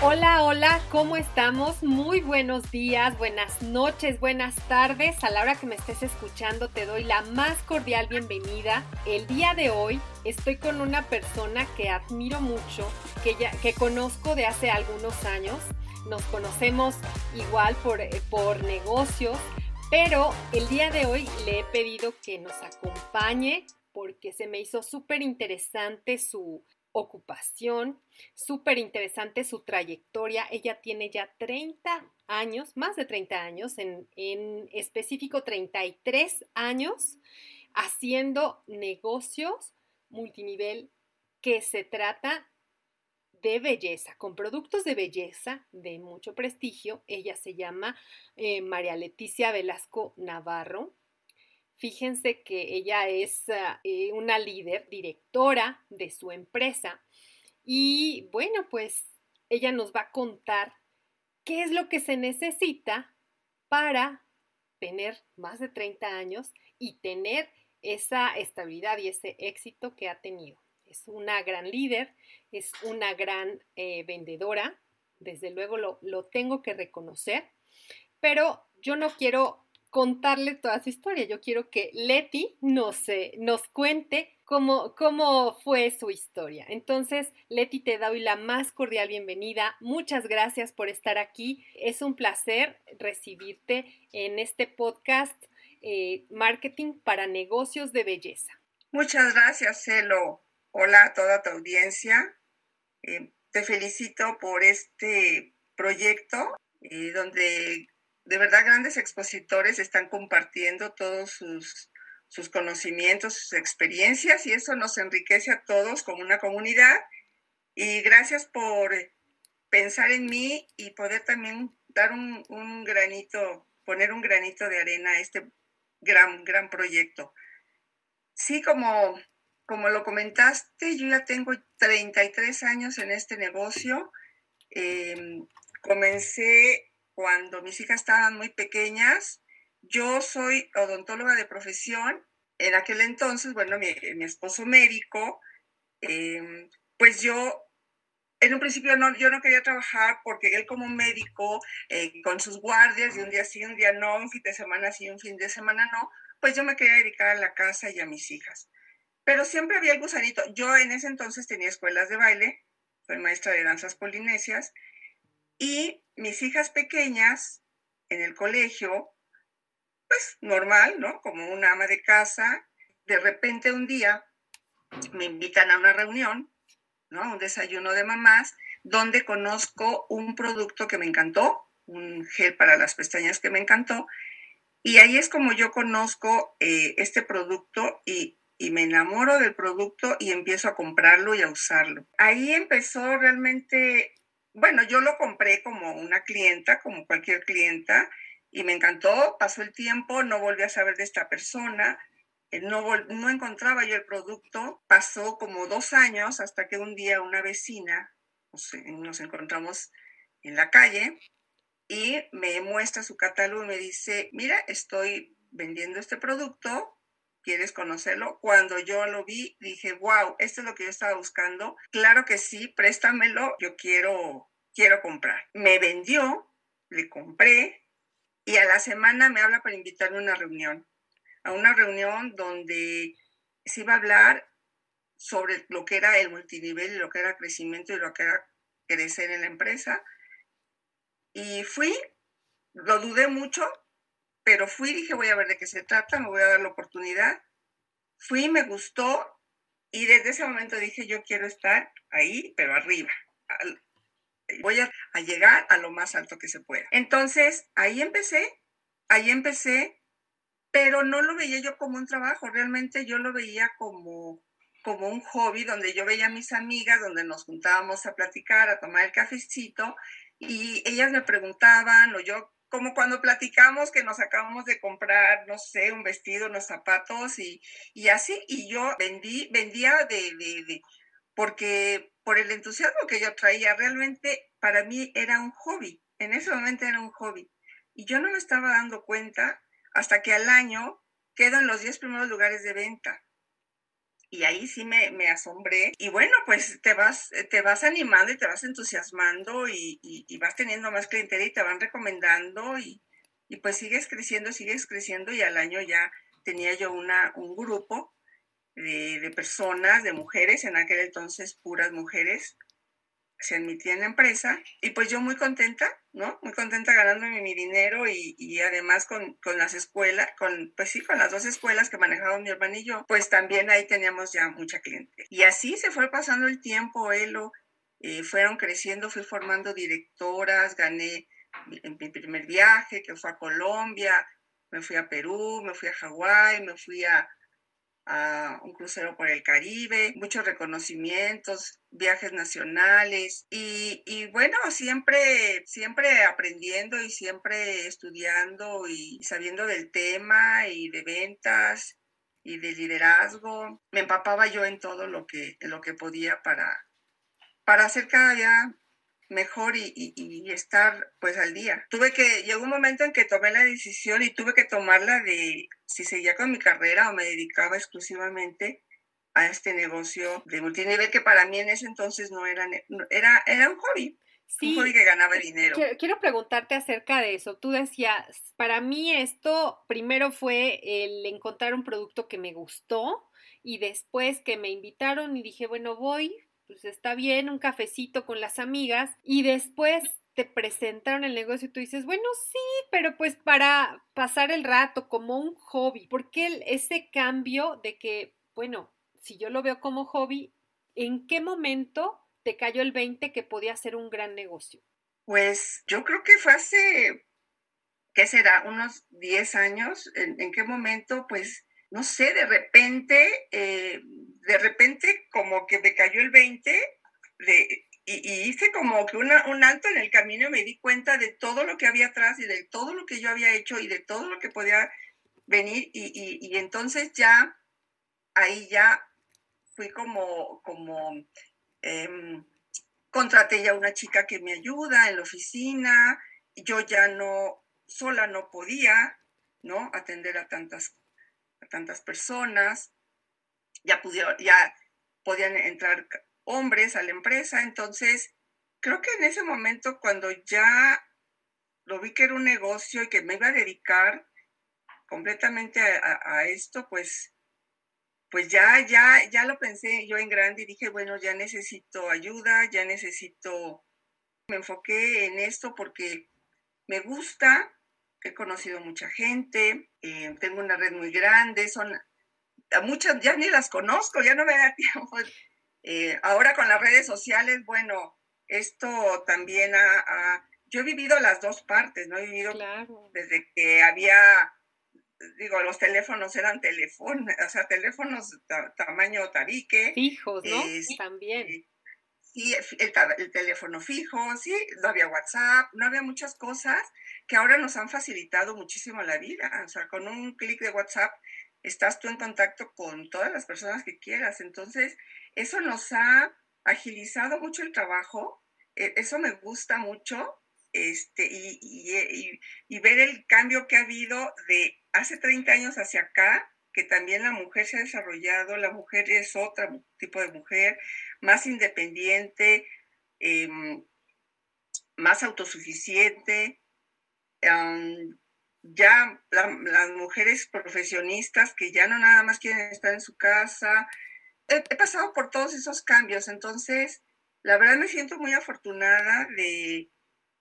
Hola, hola, ¿cómo estamos? Muy buenos días, buenas noches, buenas tardes. A la hora que me estés escuchando te doy la más cordial bienvenida. El día de hoy estoy con una persona que admiro mucho, que, ya, que conozco de hace algunos años. Nos conocemos igual por, eh, por negocios, pero el día de hoy le he pedido que nos acompañe porque se me hizo súper interesante su, ocupación, súper interesante su trayectoria. Ella tiene ya 30 años, más de 30 años, en, en específico 33 años, haciendo negocios multinivel que se trata de belleza, con productos de belleza de mucho prestigio. Ella se llama eh, María Leticia Velasco Navarro. Fíjense que ella es eh, una líder, directora de su empresa y bueno, pues ella nos va a contar qué es lo que se necesita para tener más de 30 años y tener esa estabilidad y ese éxito que ha tenido. Es una gran líder, es una gran eh, vendedora, desde luego lo, lo tengo que reconocer, pero yo no quiero contarle toda su historia. Yo quiero que Leti nos, eh, nos cuente cómo, cómo fue su historia. Entonces, Leti, te doy la más cordial bienvenida. Muchas gracias por estar aquí. Es un placer recibirte en este podcast eh, Marketing para Negocios de Belleza. Muchas gracias, Celo. Hola a toda tu audiencia. Eh, te felicito por este proyecto donde de verdad grandes expositores están compartiendo todos sus, sus conocimientos, sus experiencias y eso nos enriquece a todos como una comunidad. Y gracias por pensar en mí y poder también dar un, un granito, poner un granito de arena a este gran, gran proyecto. Sí, como, como lo comentaste, yo ya tengo 33 años en este negocio. Em, comencé cuando mis hijas estaban muy pequeñas. Yo soy odontóloga de profesión. En aquel entonces, bueno, mi, esposo médico, em, pues yo en un principio no, yo no quería trabajar porque él como médico, eh, con sus guardias, de un día sí, un día no, un fin de semana sí, un fin de semana no, pues yo me quería dedicar a la casa y a mis hijas. Pero siempre había el gusanito. Yo en ese entonces tenía escuelas de baile, soy maestra de danzas polinesias, y mis hijas pequeñas en el colegio, pues normal, ¿no? Como una ama de casa, de repente un día me invitan a una reunión, ¿no? Un desayuno de mamás, donde conozco un producto que me encantó, un gel para las pestañas que me encantó, y ahí es como yo conozco eh, este producto y, y me enamoro del producto y empiezo a comprarlo y a usarlo. Ahí empezó realmente bueno, yo lo compré como una clienta, como cualquier clienta, y me encantó, pasó el tiempo, no volví a saber de esta persona, eh, no, no encontraba yo el producto, pasó como dos años hasta que un día una vecina, nos encontramos en la calle y me muestra su catálogo y me dice, mira, estoy vendiendo este producto, ¿Quieres conocerlo? Cuando yo lo vi, dije, wow, esto es lo que yo estaba buscando. Claro que sí, préstamelo, yo quiero, quiero comprar. Me vendió, le compré y a la semana me habla para invitarme a una reunión, a una reunión donde se iba a hablar sobre lo que era el multinivel y lo que era crecimiento y lo que era crecer en la empresa. Y fui, lo dudé mucho, pero fui dije, voy a ver de qué se trata, me voy a dar la oportunidad. fui, me gustó y desde ese momento dije, yo quiero estar ahí, pero arriba. Voy a, llegar a lo más alto que se pueda. Entonces, ahí empecé, ahí empecé, pero no lo veía yo como un trabajo, realmente yo lo veía como como un hobby donde yo veía a mis amigas, donde nos juntábamos a platicar, a tomar el cafecito y ellas me preguntaban o yo como cuando platicamos que nos acabamos de comprar, no sé, un vestido, unos zapatos y, y así, y yo vendí, vendía de, de, de, porque por el entusiasmo que yo traía, realmente para mí era un hobby, en ese momento era un hobby. Y yo no me estaba dando cuenta hasta que al año quedo en los 10 primeros lugares de venta y ahí sí me, me, asombré. Y bueno, pues te vas, te vas animando y te vas entusiasmando y, vas teniendo más clientela y te van recomendando y, y, pues sigues creciendo, sigues creciendo y al año ya tenía yo una, un grupo de, personas, de mujeres, en aquel entonces puras mujeres, se admitía en la empresa y pues yo muy contenta, ¿no? Muy contenta ganándome mi dinero y, y además con, con, las escuelas, con, pues sí, con las dos escuelas que manejaban mi hermano y yo, pues también ahí teníamos ya mucha cliente. Y así se fue pasando el tiempo, Elo, eh, fueron creciendo, fui formando directoras, gané en mi primer viaje, que fue a Colombia, me fui a Perú, me fui a Hawái, me fui a, un crucero por el Caribe, muchos reconocimientos, viajes nacionales y, y, bueno, siempre, siempre aprendiendo y siempre estudiando y sabiendo del tema y de ventas y de liderazgo. Me empapaba yo en todo lo que, en lo que podía para, para hacer cada día mejor y, y, estar pues al día. Tuve que, llegó un momento en que tomé la decisión y tuve que tomarla de si seguía con mi carrera o me dedicaba exclusivamente a este negocio de multinivel que para mí en ese entonces no era, era, era un hobby. un hobby que ganaba dinero. Quiero, quiero preguntarte acerca de eso. Tú decías, para mí esto primero fue el encontrar un producto que me gustó y después que me invitaron y dije, bueno, voy, pues está bien, un cafecito con las amigas y después te presentaron el negocio y tú dices, bueno, sí, pero pues para pasar el rato como un hobby, porque ese cambio de que, bueno, si yo lo veo como hobby, ¿en qué momento te cayó el 20 que podía ser un gran negocio? Pues yo creo que fue hace, ¿qué será? Unos 10 años. ¿En, qué momento? Pues, no sé, de repente eh, de repente como que me cayó el 20 de, y, hice como que un alto en el camino y me di cuenta de todo lo que había atrás y de todo lo que yo había hecho y de todo lo que podía venir y, entonces ya ahí ya fui como, como eh, contraté ya una chica que me ayuda en la oficina, yo ya no, sola no podía, ¿no? Atender a tantas, a tantas personas ya, pudieron, ya podían entrar hombres a la empresa. Entonces, creo que en ese momento, cuando ya lo vi que era un negocio y que me iba a dedicar completamente a, esto, pues, pues ya, ya, ya lo pensé yo en grande y dije, bueno, ya necesito ayuda, ya necesito, me enfoqué en esto porque me gusta, he conocido mucha gente, eh, tengo una red muy grande, son a muchas ya ni las conozco, ya no me da tiempo. Eh, ahora con las redes sociales, bueno, esto también ha, yo he vivido las dos partes, ¿no? He vivido desde que había, digo, los teléfonos eran teléfonos, o sea, teléfonos tamaño tabique. Fijos, ¿no? también. Sí, el, el, teléfono fijo, sí, no había WhatsApp, no había muchas cosas que ahora nos han facilitado muchísimo la vida. O sea, con un clic de WhatsApp estás tú en contacto con todas las personas que quieras. Entonces, eso nos ha agilizado mucho el trabajo, e, eso me gusta mucho, este, y, y, y, ver el cambio que ha habido de hace 30 años hacia acá, que también la mujer se ha desarrollado, la mujer es otro tipo de mujer, más independiente, em, más autosuficiente, ya las mujeres profesionistas que ya no nada más quieren estar en su casa. He, pasado por todos esos cambios, entonces la verdad me siento muy afortunada de,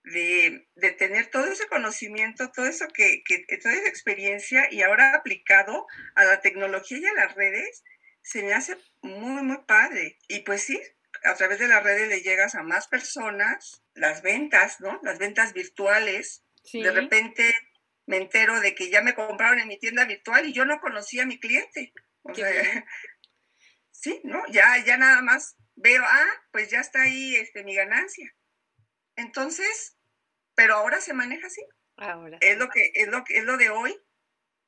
de, tener todo ese conocimiento, todo eso que, que, toda esa experiencia y ahora aplicado a la tecnología y a las redes, se me hace muy, muy padre. Y pues sí, a través de las redes le llegas a más personas, las ventas, ¿no? Las ventas virtuales. De repente me entero de que ya me compraron en mi tienda virtual y yo no conocía a mi cliente. O sea, sí, ¿no? Ya, ya nada más veo, ah, pues ya está ahí este, mi ganancia. Entonces, pero ahora se maneja así. Ahora. Es lo que, es lo que, es lo de hoy.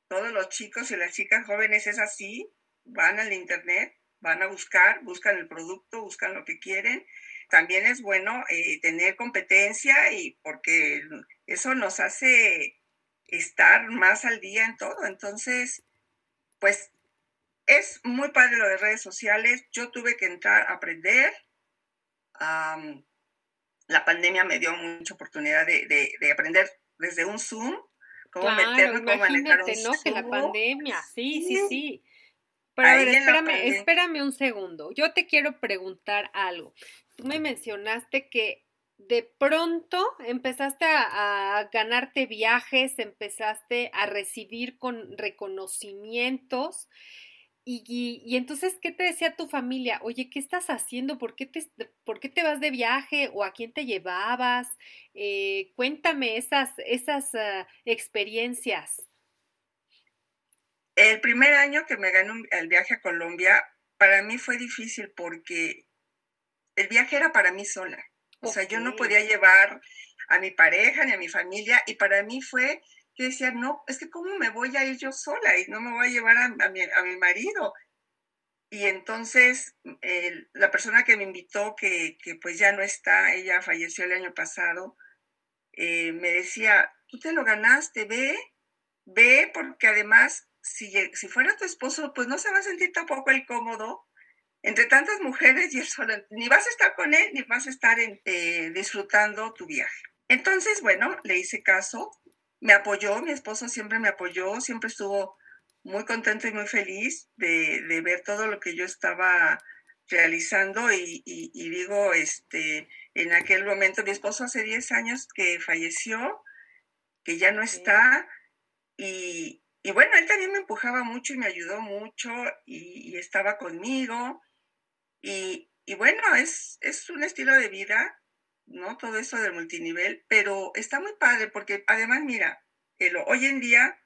Todos los chicos y las chicas jóvenes es así, van al internet, van a buscar, buscan el producto, buscan lo que quieren. También es bueno eh, tener competencia y porque eso nos hace estar más al día en todo. Entonces, pues es muy padre lo de redes sociales. Yo tuve que entrar a aprender. la pandemia me dio mucha oportunidad de, aprender desde un Zoom, cómo meterme, cómo manejar un ¿no? Que la pandemia, sí, sí, sí. Pero a ver, espérame, espérame un segundo. Yo te quiero preguntar algo. Tú me mencionaste que de pronto empezaste a, ganarte viajes, empezaste a recibir con reconocimientos. Y, entonces, ¿qué te decía tu familia? Oye, ¿qué estás haciendo? ¿Por qué te, por qué te vas de viaje? ¿O a quién te llevabas? Eh, cuéntame esas, esas ah, experiencias. El primer año que me gané el viaje a Colombia, para mí fue difícil porque el viaje era para mí sola. O sea, yo no podía llevar a mi pareja ni a mi familia y para mí fue, yo decía, no, es que cómo me voy a ir yo sola y no me voy a llevar a, mi, marido. Y entonces la persona que me invitó, que, pues ya no está, ella falleció el año pasado, eh, me decía, tú te lo ganaste, ve, ve, porque además, si, si fuera tu esposo, pues no se va a sentir tampoco el cómodo entre tantas mujeres y él solo, ni vas a estar con él, ni vas a estar eh, disfrutando tu viaje. Entonces, bueno, le hice caso, me apoyó, mi esposo siempre me apoyó, siempre estuvo muy contento y muy feliz de, ver todo lo que yo estaba realizando y, digo, este, en aquel momento, mi esposo hace 10 años que falleció, que ya no está, y, bueno, él también me empujaba mucho y me ayudó mucho y, estaba conmigo. Y, bueno, es, es un estilo de vida, ¿no? Todo eso del multinivel, pero está muy padre porque además, mira, hoy en día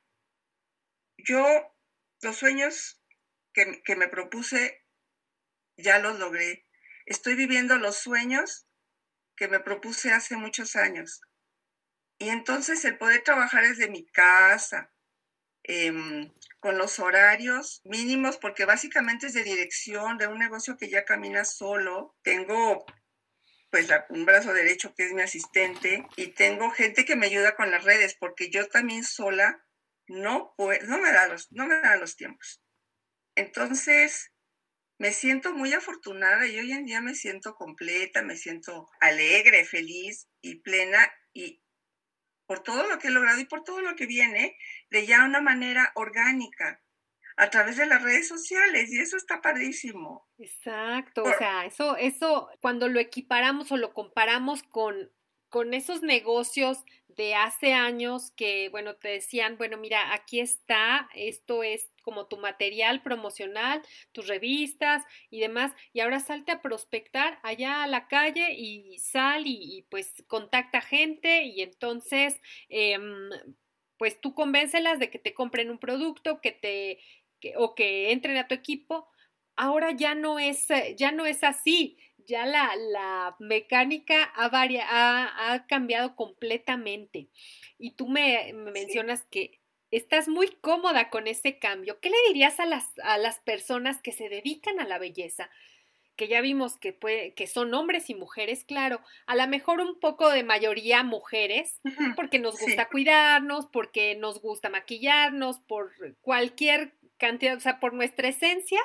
yo los sueños que, que, me propuse ya los logré. Estoy viviendo los sueños que me propuse hace muchos años. Y entonces el poder trabajar desde mi casa, Em, con los horarios mínimos, porque básicamente es de dirección de un negocio que ya camina solo. Tengo pues un brazo derecho que es mi asistente y tengo gente que me ayuda con las redes, porque yo también sola no, no, me, da los, no me dan los tiempos. Entonces, me siento muy afortunada y hoy en día me siento completa, me siento alegre, feliz y plena y por todo lo que he logrado y por todo lo que viene de ya una manera orgánica a través de las redes sociales y eso está padrísimo. Exacto, o sea, eso, eso cuando lo equiparamos o lo comparamos con, con esos negocios de hace años que, bueno, te decían, bueno, mira, aquí está, esto es como tu material promocional, tus revistas y demás, y ahora salte a prospectar allá a la calle y sal y, pues contacta gente y entonces, em, pues tú convéncelas de que te compren un producto, que te, o que entren a tu equipo. Ahora ya no es, ya no es así ya la, la mecánica ha, ha, ha, cambiado completamente. Y tú me, mencionas que estás muy cómoda con ese cambio. ¿Qué le dirías a las, a las personas que se dedican a la belleza? que ya vimos que, puede, que son hombres y mujeres, claro, a lo mejor un poco de mayoría mujeres, porque nos gusta cuidarnos, porque nos gusta maquillarnos, por cualquier cantidad, o sea, por nuestra esencia,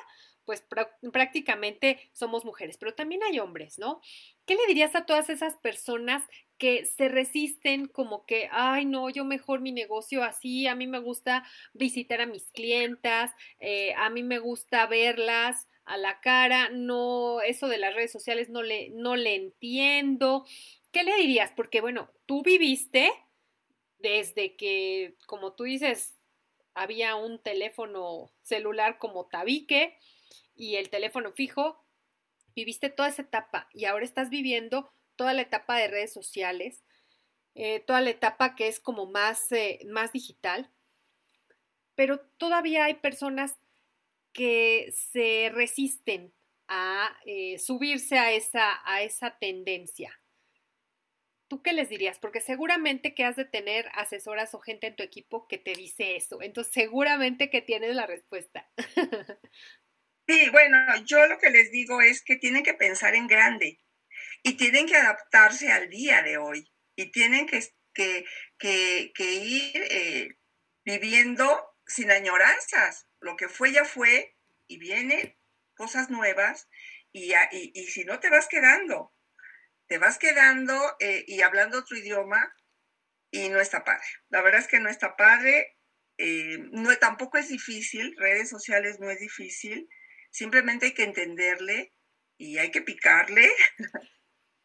pues prácticamente somos mujeres, pero también hay hombres, ¿no? ¿Qué le dirías a todas esas personas que se resisten como que, ay, no, yo mejor mi negocio así, a mí me gusta visitar a mis clientas, eh, a mí me gusta verlas a la cara, no, eso de las redes sociales no le, no le entiendo. ¿qué le dirías? Porque bueno, tú viviste desde que, como tú dices, había un teléfono celular como tabique y el teléfono fijo, viviste toda esa etapa y ahora estás viviendo toda la etapa de redes sociales, eh, toda la etapa que es como más, eh, más digital, pero todavía hay personas que se resisten a eh, subirse a esa, a esa tendencia. ¿Tú qué les dirías? Porque seguramente que has de tener asesoras o gente en tu equipo que te dice eso. Entonces, seguramente que tienes la respuesta. Sí, bueno, yo lo que les digo es que tienen que pensar en grande y tienen que adaptarse al día de hoy y tienen que, que, que, ir eh, viviendo sin añoranzas. Lo que fue ya fue y vienen cosas nuevas y, y, y si no te vas quedando, te vas quedando eh, y hablando otro idioma y no está padre. La verdad es que no está padre. Eh, no, tampoco es difícil, redes sociales no es difícil simplemente hay que entenderle y hay que picarle,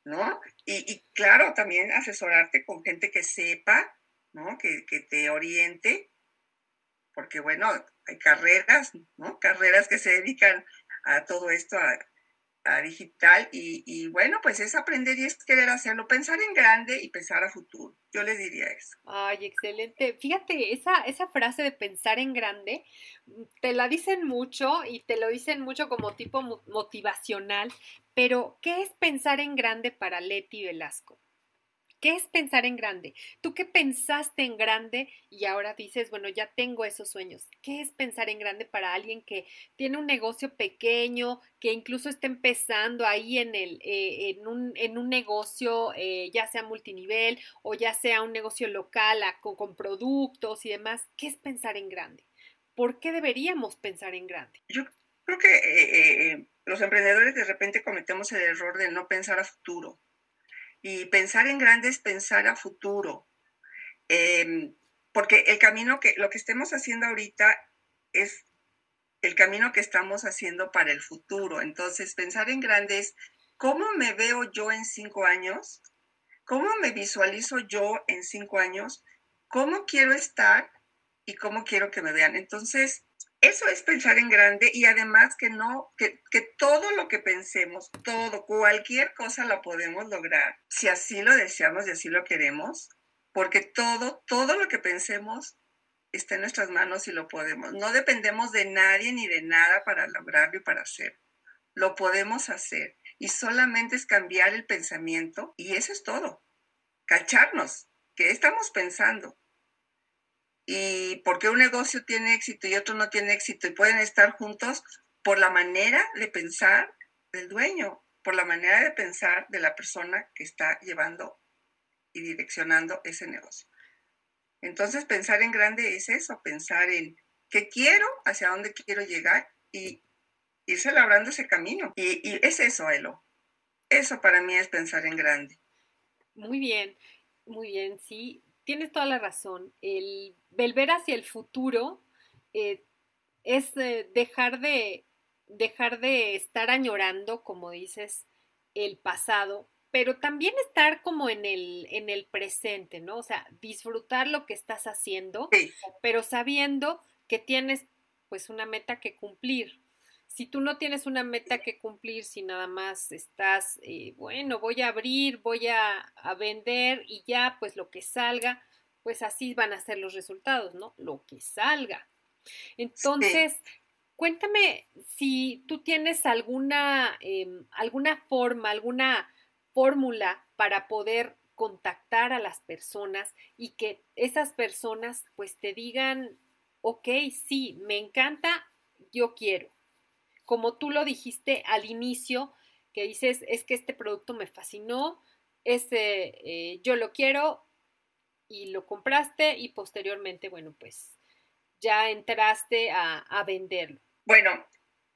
¿no? Y, claro, también asesorarte con gente que sepa, ¿no? Que, que, te oriente, porque bueno, hay carreras, ¿no? Carreras que se dedican a todo esto, a, digital y, bueno, pues es aprender y es querer hacerlo, pensar en grande y pensar a futuro. Yo les diría eso. Ay, excelente. Fíjate, esa, esa frase de pensar en grande, te la dicen mucho y te lo dicen mucho como tipo motivacional, pero ¿qué es pensar en grande para Leti Velasco? ¿Qué es pensar en grande? ¿Tú qué pensaste en grande y ahora dices, bueno, ya tengo esos sueños? ¿Qué es pensar en grande para alguien que tiene un negocio pequeño, que incluso está empezando ahí en, el, eh, en, un, en un negocio, eh, ya sea multinivel o ya sea un negocio local con, productos y demás? ¿Qué es pensar en grande? ¿Por qué deberíamos pensar en grande? Yo creo que eh, los emprendedores de repente cometemos el error de no pensar a futuro y pensar en grande es pensar a futuro. Em, porque el camino que, lo que estemos haciendo ahorita es el camino que estamos haciendo para el futuro. Entonces, pensar en grande es cómo me veo yo en cinco años, cómo me visualizo yo en cinco años, cómo quiero estar y cómo quiero que me vean. Entonces, eso es pensar en grande y además que no, que, todo lo que pensemos, todo, cualquier cosa la podemos lograr, si así lo deseamos y así lo queremos, porque todo, todo lo que pensemos está en nuestras manos y lo podemos. No dependemos de nadie ni de nada para lograrlo y para hacerlo. Lo podemos hacer y solamente es cambiar el pensamiento y eso es todo. Cacharnos, ¿qué estamos pensando? Y por qué un negocio tiene éxito y otro no tiene éxito y pueden estar juntos por la manera de pensar del dueño, por la manera de pensar de la persona que está llevando y direccionando ese negocio. Entonces, pensar en grande es eso, pensar en qué quiero, hacia dónde quiero llegar y irse labrando ese camino. Y, y es eso, Elo. Eso para mí es pensar en grande. Muy bien, muy bien, sí tienes toda la razón. El, volver hacia el futuro eh, es eh, dejar, de, dejar de estar añorando, como dices, el pasado, pero también estar como en el, en el presente, ¿no? O sea, disfrutar lo que estás haciendo, pero sabiendo que tienes pues una meta que cumplir, si tú no tienes una meta que cumplir, si nada más estás, eh, bueno, voy a abrir, voy a, vender y ya, pues lo que salga, pues así van a ser los resultados, ¿no? Lo que salga. Entonces, cuéntame si tú tienes alguna, em, alguna forma, alguna fórmula para poder contactar a las personas y que esas personas pues te digan, ok, sí, me encanta, yo quiero como tú lo dijiste al inicio, que dices, es que este producto me fascinó, este, eh, yo lo quiero y lo compraste y posteriormente, bueno, pues ya entraste a, venderlo. Bueno,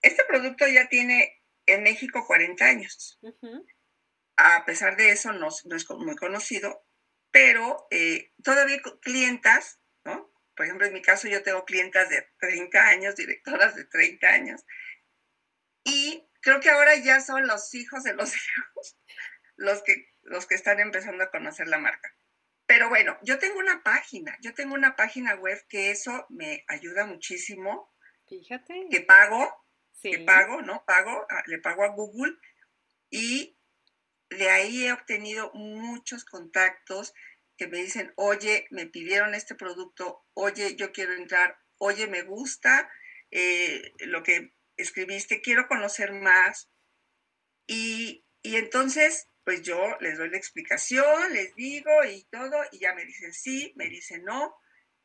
este producto ya tiene en México 40 años. A pesar de eso, no, es muy conocido, pero eh, todavía clientas, ¿no? Por ejemplo, en mi caso yo tengo clientas de 30 años, directoras de 30 años, y creo que ahora ya son los hijos de los hijos los que, los que están empezando a conocer la marca. Pero bueno, yo tengo una página, yo tengo una página web que eso me ayuda muchísimo. Fíjate. Que pago, que pago, ¿no? Pago, ah, le pago a Google y de ahí he obtenido muchos contactos que me dicen, oye, me pidieron este producto, oye, yo quiero entrar, oye, me gusta eh, lo que escribiste, quiero conocer más. Y, y entonces pues yo les doy la explicación, les digo y todo, y ya me dicen sí, me dicen no.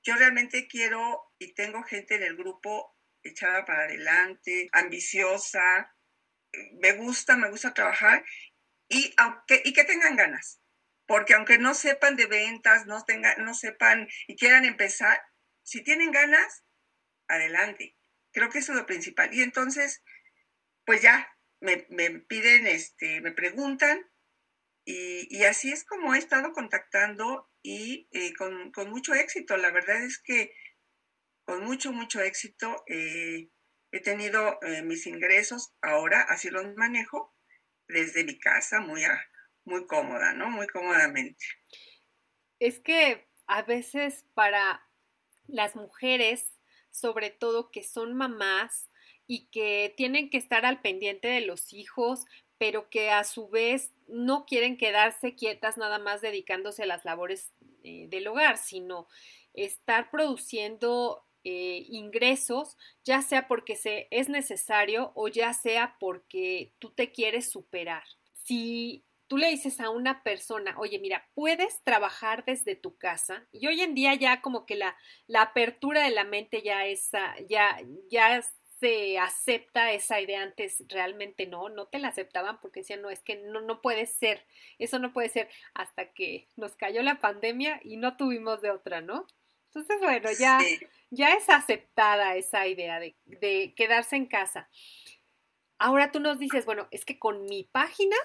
Yo realmente quiero y tengo gente en el grupo echada para adelante, ambiciosa, me gusta, me gusta trabajar y, aunque, y que tengan ganas, porque aunque no sepan de ventas, no, tengan, no sepan y quieran empezar, si tienen ganas, adelante. Creo que eso es lo principal. Y entonces, pues ya, me, me piden, este, me preguntan y, así es como he estado contactando y eh, con, mucho éxito. La verdad es que con mucho, mucho éxito eh, he tenido eh, mis ingresos ahora, así los manejo desde mi casa, muy, muy cómoda, ¿no? Muy cómodamente. Es que a veces para las mujeres, sobre todo que son mamás, y que tienen que estar al pendiente de los hijos, pero que a su vez no quieren quedarse quietas nada más dedicándose a las labores eh, del hogar, sino estar produciendo eh, ingresos, ya sea porque se, es necesario o ya sea porque tú te quieres superar. Si tú le dices a una persona, oye, mira, puedes trabajar desde tu casa, y hoy en día ya como que la, la apertura de la mente ya es, ya, ya se acepta esa idea antes realmente no, no te la aceptaban porque decían, no, es que no, no puede ser, eso no puede ser, hasta que nos cayó la pandemia y no tuvimos de otra, ¿no? Entonces, bueno, ya, ya es aceptada esa idea de, de quedarse en casa. Ahora tú nos dices, bueno, es que con mi página,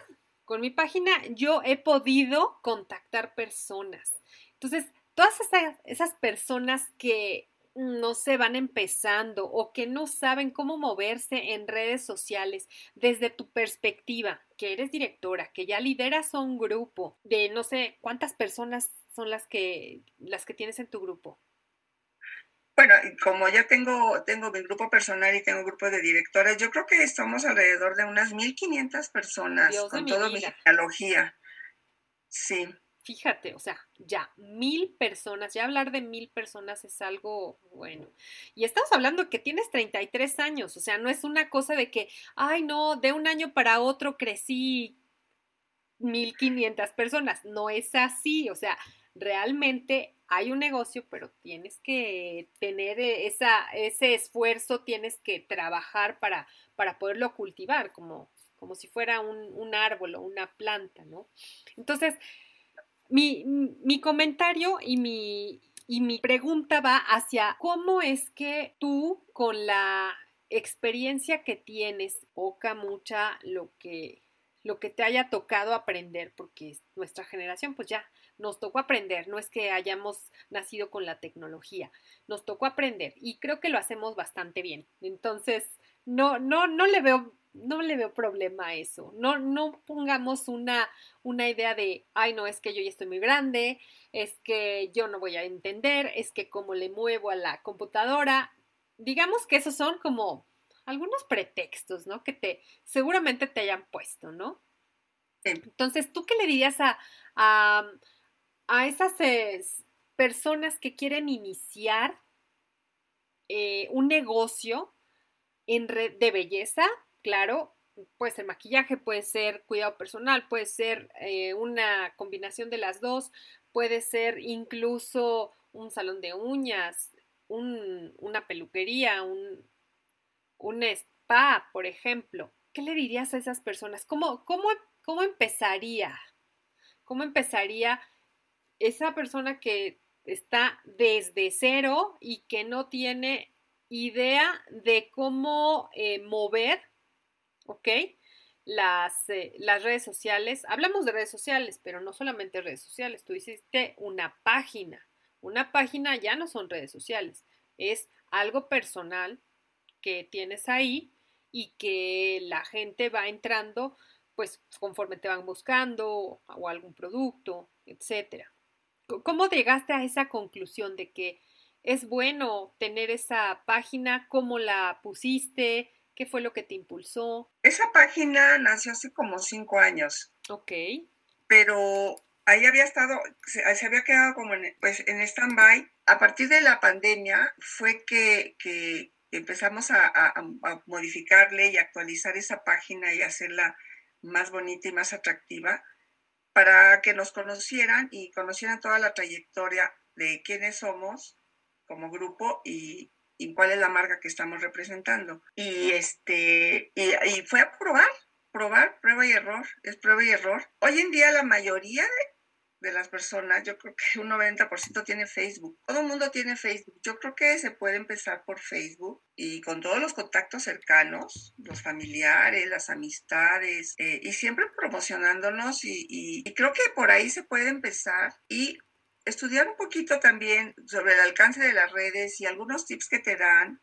con mi página yo he podido contactar personas. Entonces, todas esas, personas que no se van empezando o que no saben cómo moverse en redes sociales desde tu perspectiva, que eres directora, que ya lideras un grupo de no sé cuántas personas son las que las que tienes en tu grupo. Bueno, como ya tengo, tengo mi grupo personal y tengo un grupo de directoras, yo creo que estamos alrededor de unas 1.500 personas con toda mi genealogía. Sí fíjate, o sea, ya mil personas, ya hablar de mil personas es algo bueno. Y estamos hablando que tienes 33 años, o sea, no es una cosa de que, ay, no, de un año para otro crecí 1500 personas, no es así, o sea, realmente hay un negocio, pero tienes que tener esa, ese esfuerzo, tienes que trabajar para, para poderlo cultivar, como, como si fuera un, un árbol o una planta, ¿no? Entonces, mi, comentario y mi, y mi pregunta va hacia cómo es que tú con la experiencia que tienes, poca, mucha, lo que, lo que te haya tocado aprender, porque nuestra generación pues ya nos tocó aprender, no es que hayamos nacido con la tecnología, nos tocó aprender y creo que lo hacemos bastante bien. Entonces, no, no, no le veo no le veo problema a eso. No, no pongamos una, una idea de, ay, no, es que yo ya estoy muy grande, es que yo no voy a entender, es que como le muevo a la computadora. Digamos que esos son como algunos pretextos, ¿no? Que te, seguramente te hayan puesto, ¿no? Entonces, ¿tú qué le dirías a, a, esas personas que quieren iniciar eh, un negocio en de belleza, claro, puede ser maquillaje, puede ser cuidado personal, puede ser eh, una combinación de las dos, puede ser incluso un salón de uñas, una peluquería, un, un, spa, por ejemplo. ¿Qué le dirías a esas personas? ¿Cómo, cómo, cómo empezaría? ¿Cómo empezaría esa persona que está desde cero y que no tiene idea de cómo eh, mover ¿ok? Las, eh, las redes sociales, hablamos de redes sociales, pero no solamente redes sociales, tú hiciste una página. Una página ya no son redes sociales, es algo personal que tienes ahí y que la gente va entrando pues conforme te van buscando o algún producto, etcétera. ¿Cómo llegaste a esa conclusión de que es bueno tener esa página? ¿Cómo la pusiste? ¿Qué fue lo que te impulsó? Esa página nació hace como cinco años. Ok. Pero ahí había estado, se, había quedado como en, pues, en stand-by. A partir de la pandemia fue que, que empezamos a, a, modificarle y actualizar esa página y hacerla más bonita y más atractiva para que nos conocieran y conocieran toda la trayectoria de quiénes somos como grupo y, cuál es la marca que estamos representando. Y, este, y, fue a probar, probar, prueba y error, es prueba y error. Hoy en día la mayoría de, de las personas, yo creo que un 90% tiene Facebook. Todo el mundo tiene Facebook. Yo creo que se puede empezar por Facebook y con todos los contactos cercanos, los familiares, las amistades, eh, y siempre promocionándonos y, y, creo que por ahí se puede empezar y estudiar un poquito también sobre el alcance de las redes y algunos tips que te dan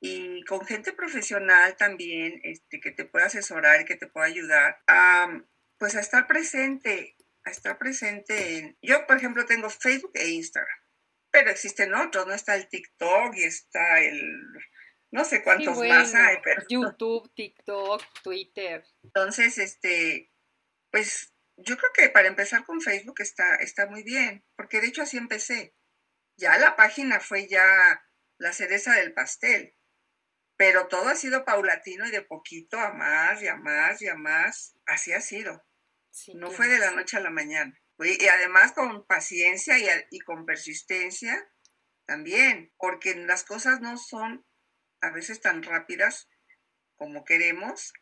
y con gente profesional también este, que te pueda asesorar que te pueda ayudar a, pues a estar presente estar presente en... Yo, por ejemplo, tengo Facebook e Instagram, pero existen otros, ¿no? Está el TikTok y está el... No sé cuántos más hay, pero... YouTube, TikTok, Twitter. Entonces, este, pues yo creo que para empezar con Facebook está, está muy bien, porque de hecho así empecé. Ya la página fue ya la cereza del pastel, pero todo ha sido paulatino y de poquito a más y a más y a más. Así ha sido no fue de la noche a la mañana. Y además con paciencia y, con persistencia también, porque las cosas no son a veces tan rápidas como queremos.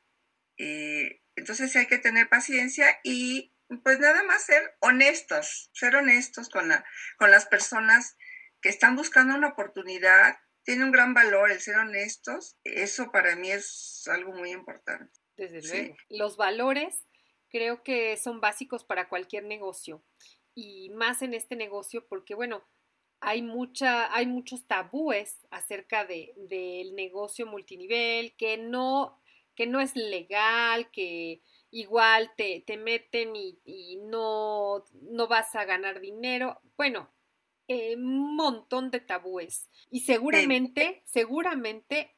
Eh, entonces hay que tener paciencia y pues nada más ser honestos, ser honestos con, la, con las personas que están buscando una oportunidad. Tiene un gran valor el ser honestos. Eso para mí es algo muy importante. Desde luego. Los valores creo que son básicos para cualquier negocio y más en este negocio porque, bueno, hay, mucha, hay muchos tabúes acerca de, del negocio multinivel que no, que no es legal, que igual te, te meten y, no, no vas a ganar dinero. Bueno, eh, un montón de tabúes. Y seguramente, seguramente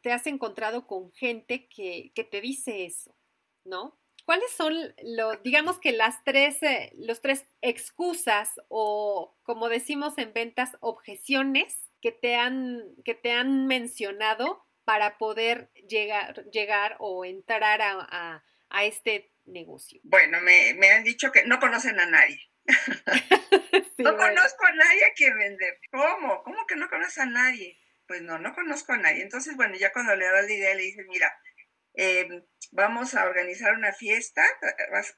te has encontrado con gente que, que te dice eso, ¿no? ¿Cuáles son, lo, digamos que las tres, eh, los tres excusas o, como decimos en ventas, objeciones que te han, que te han mencionado para poder llegar, llegar o entrar a, este negocio? Bueno, me, han dicho que no conocen a nadie. no conozco a nadie a quien vender. ¿Cómo? ¿Cómo que no conoces a nadie? Pues no, no conozco a nadie. Entonces, bueno, ya cuando le doy la idea, le dije, mira, Em, vamos a organizar una fiesta,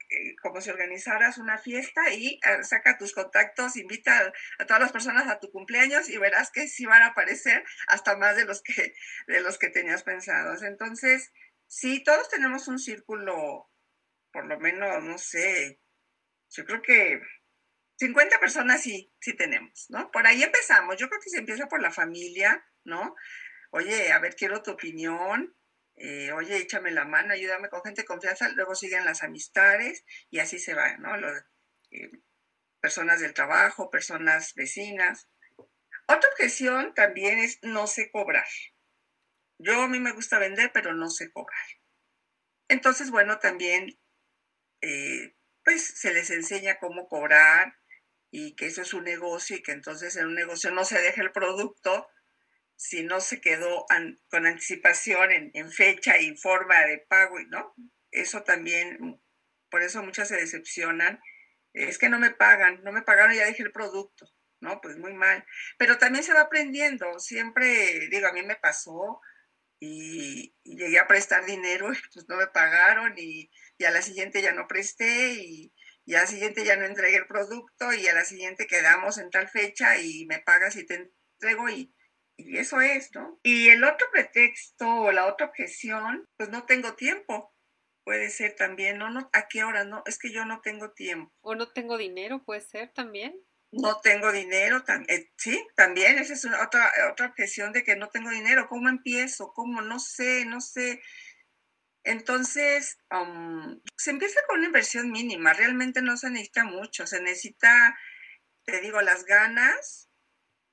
eh, como si organizaras una fiesta y eh, saca tus contactos, invita a, todas las personas a tu cumpleaños y verás que sí van a aparecer hasta más de los que, de los que tenías pensados. Entonces, sí, todos tenemos un círculo, por lo menos, no sé, yo creo que 50 personas sí, sí tenemos, ¿no? Por ahí empezamos, yo creo que se empieza por la familia, ¿no? Oye, a ver, quiero tu opinión, eh, oye, échame la mano, ayúdame con gente de confianza, luego siguen las amistades y así se va, ¿no? Eh, personas del trabajo, personas vecinas. Otra objeción también es no sé cobrar. Yo a mí me gusta vender, pero no sé cobrar. Entonces, bueno, también eh, pues se les enseña cómo cobrar y que eso es un negocio y que entonces en un negocio no se deja el producto si no se quedó con anticipación en, fecha y forma de pago, ¿no? Eso también, por eso muchas se decepcionan. Es que no me pagan, no me pagaron, ya dejé el producto, ¿no? Pues muy mal. Pero también se va aprendiendo. Siempre, digo, a mí me pasó y, llegué a prestar dinero y pues no me pagaron y, a la siguiente ya no presté y, y a la siguiente ya no entregué el producto y a la siguiente quedamos en tal fecha y me pagas y te entrego y y eso es, ¿no? Y el otro pretexto o la otra objeción, pues no tengo tiempo. Puede ser también, no, no, ¿a qué hora? No, es que yo no tengo tiempo. O no tengo dinero, puede ser también. No tengo dinero, eh, sí, también, esa es otra, otra objeción de que no tengo dinero. ¿Cómo empiezo? ¿Cómo? No sé, no sé. Entonces, se empieza con una inversión mínima, realmente no se necesita mucho, se necesita, te digo, las ganas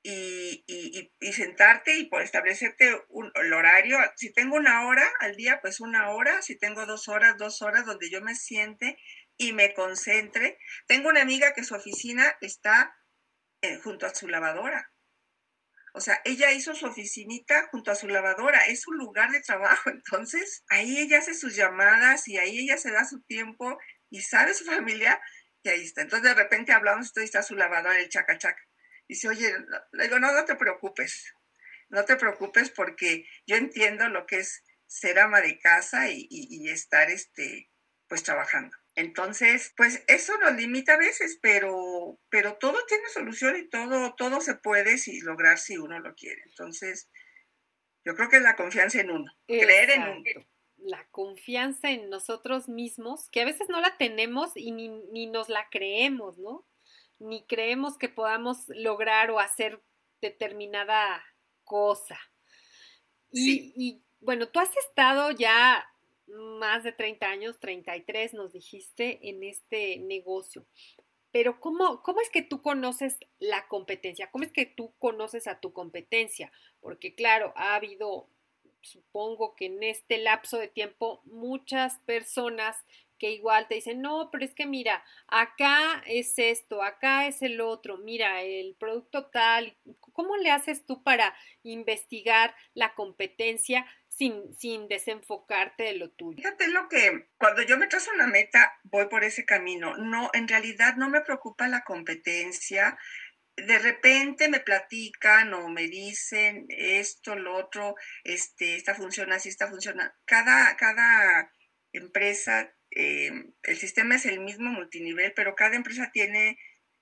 y, sentarte y por establecerte un, el horario. Si tengo una hora al día, pues una hora, si tengo dos horas, dos horas donde yo me siente y me concentre. Tengo una amiga que su oficina está eh, junto a su lavadora. O sea, ella hizo su oficinita junto a su lavadora, es su lugar de trabajo. Entonces, ahí ella hace sus llamadas y ahí ella se da su tiempo y sabe su familia y ahí está. Entonces, de repente hablamos, y está su lavadora, el chaca chaca. Dice, oye, le digo, no, no te preocupes, no te preocupes porque yo entiendo lo que es ser ama de casa y, y estar, este, pues, trabajando. Entonces, pues eso nos limita a veces, pero, pero todo tiene solución y todo, todo se puede si lograr si uno lo quiere. Entonces, yo creo que es la confianza en uno, creer en uno. La confianza en nosotros mismos, que a veces no la tenemos y ni, ni nos la creemos, ¿no? Ni creemos que podamos lograr o hacer determinada cosa. Y, y bueno, tú has estado ya más de 30 años, 33 nos dijiste, en este negocio. Pero ¿cómo, ¿cómo es que tú conoces la competencia? ¿Cómo es que tú conoces a tu competencia? Porque claro, ha habido, supongo que en este lapso de tiempo, muchas personas igual te dicen, no, pero es que mira, acá es esto, acá es el otro, mira, el producto tal. ¿Cómo le haces tú para investigar la competencia sin, sin desenfocarte de lo tuyo. Fíjate lo que cuando yo me trazo una meta, voy por ese camino. No, en realidad no me preocupa la competencia. De repente me platican o me dicen esto, lo otro, este, esta funciona así, esta funciona. Cada, cada empresa, eh, el sistema es el mismo multinivel, pero cada empresa tiene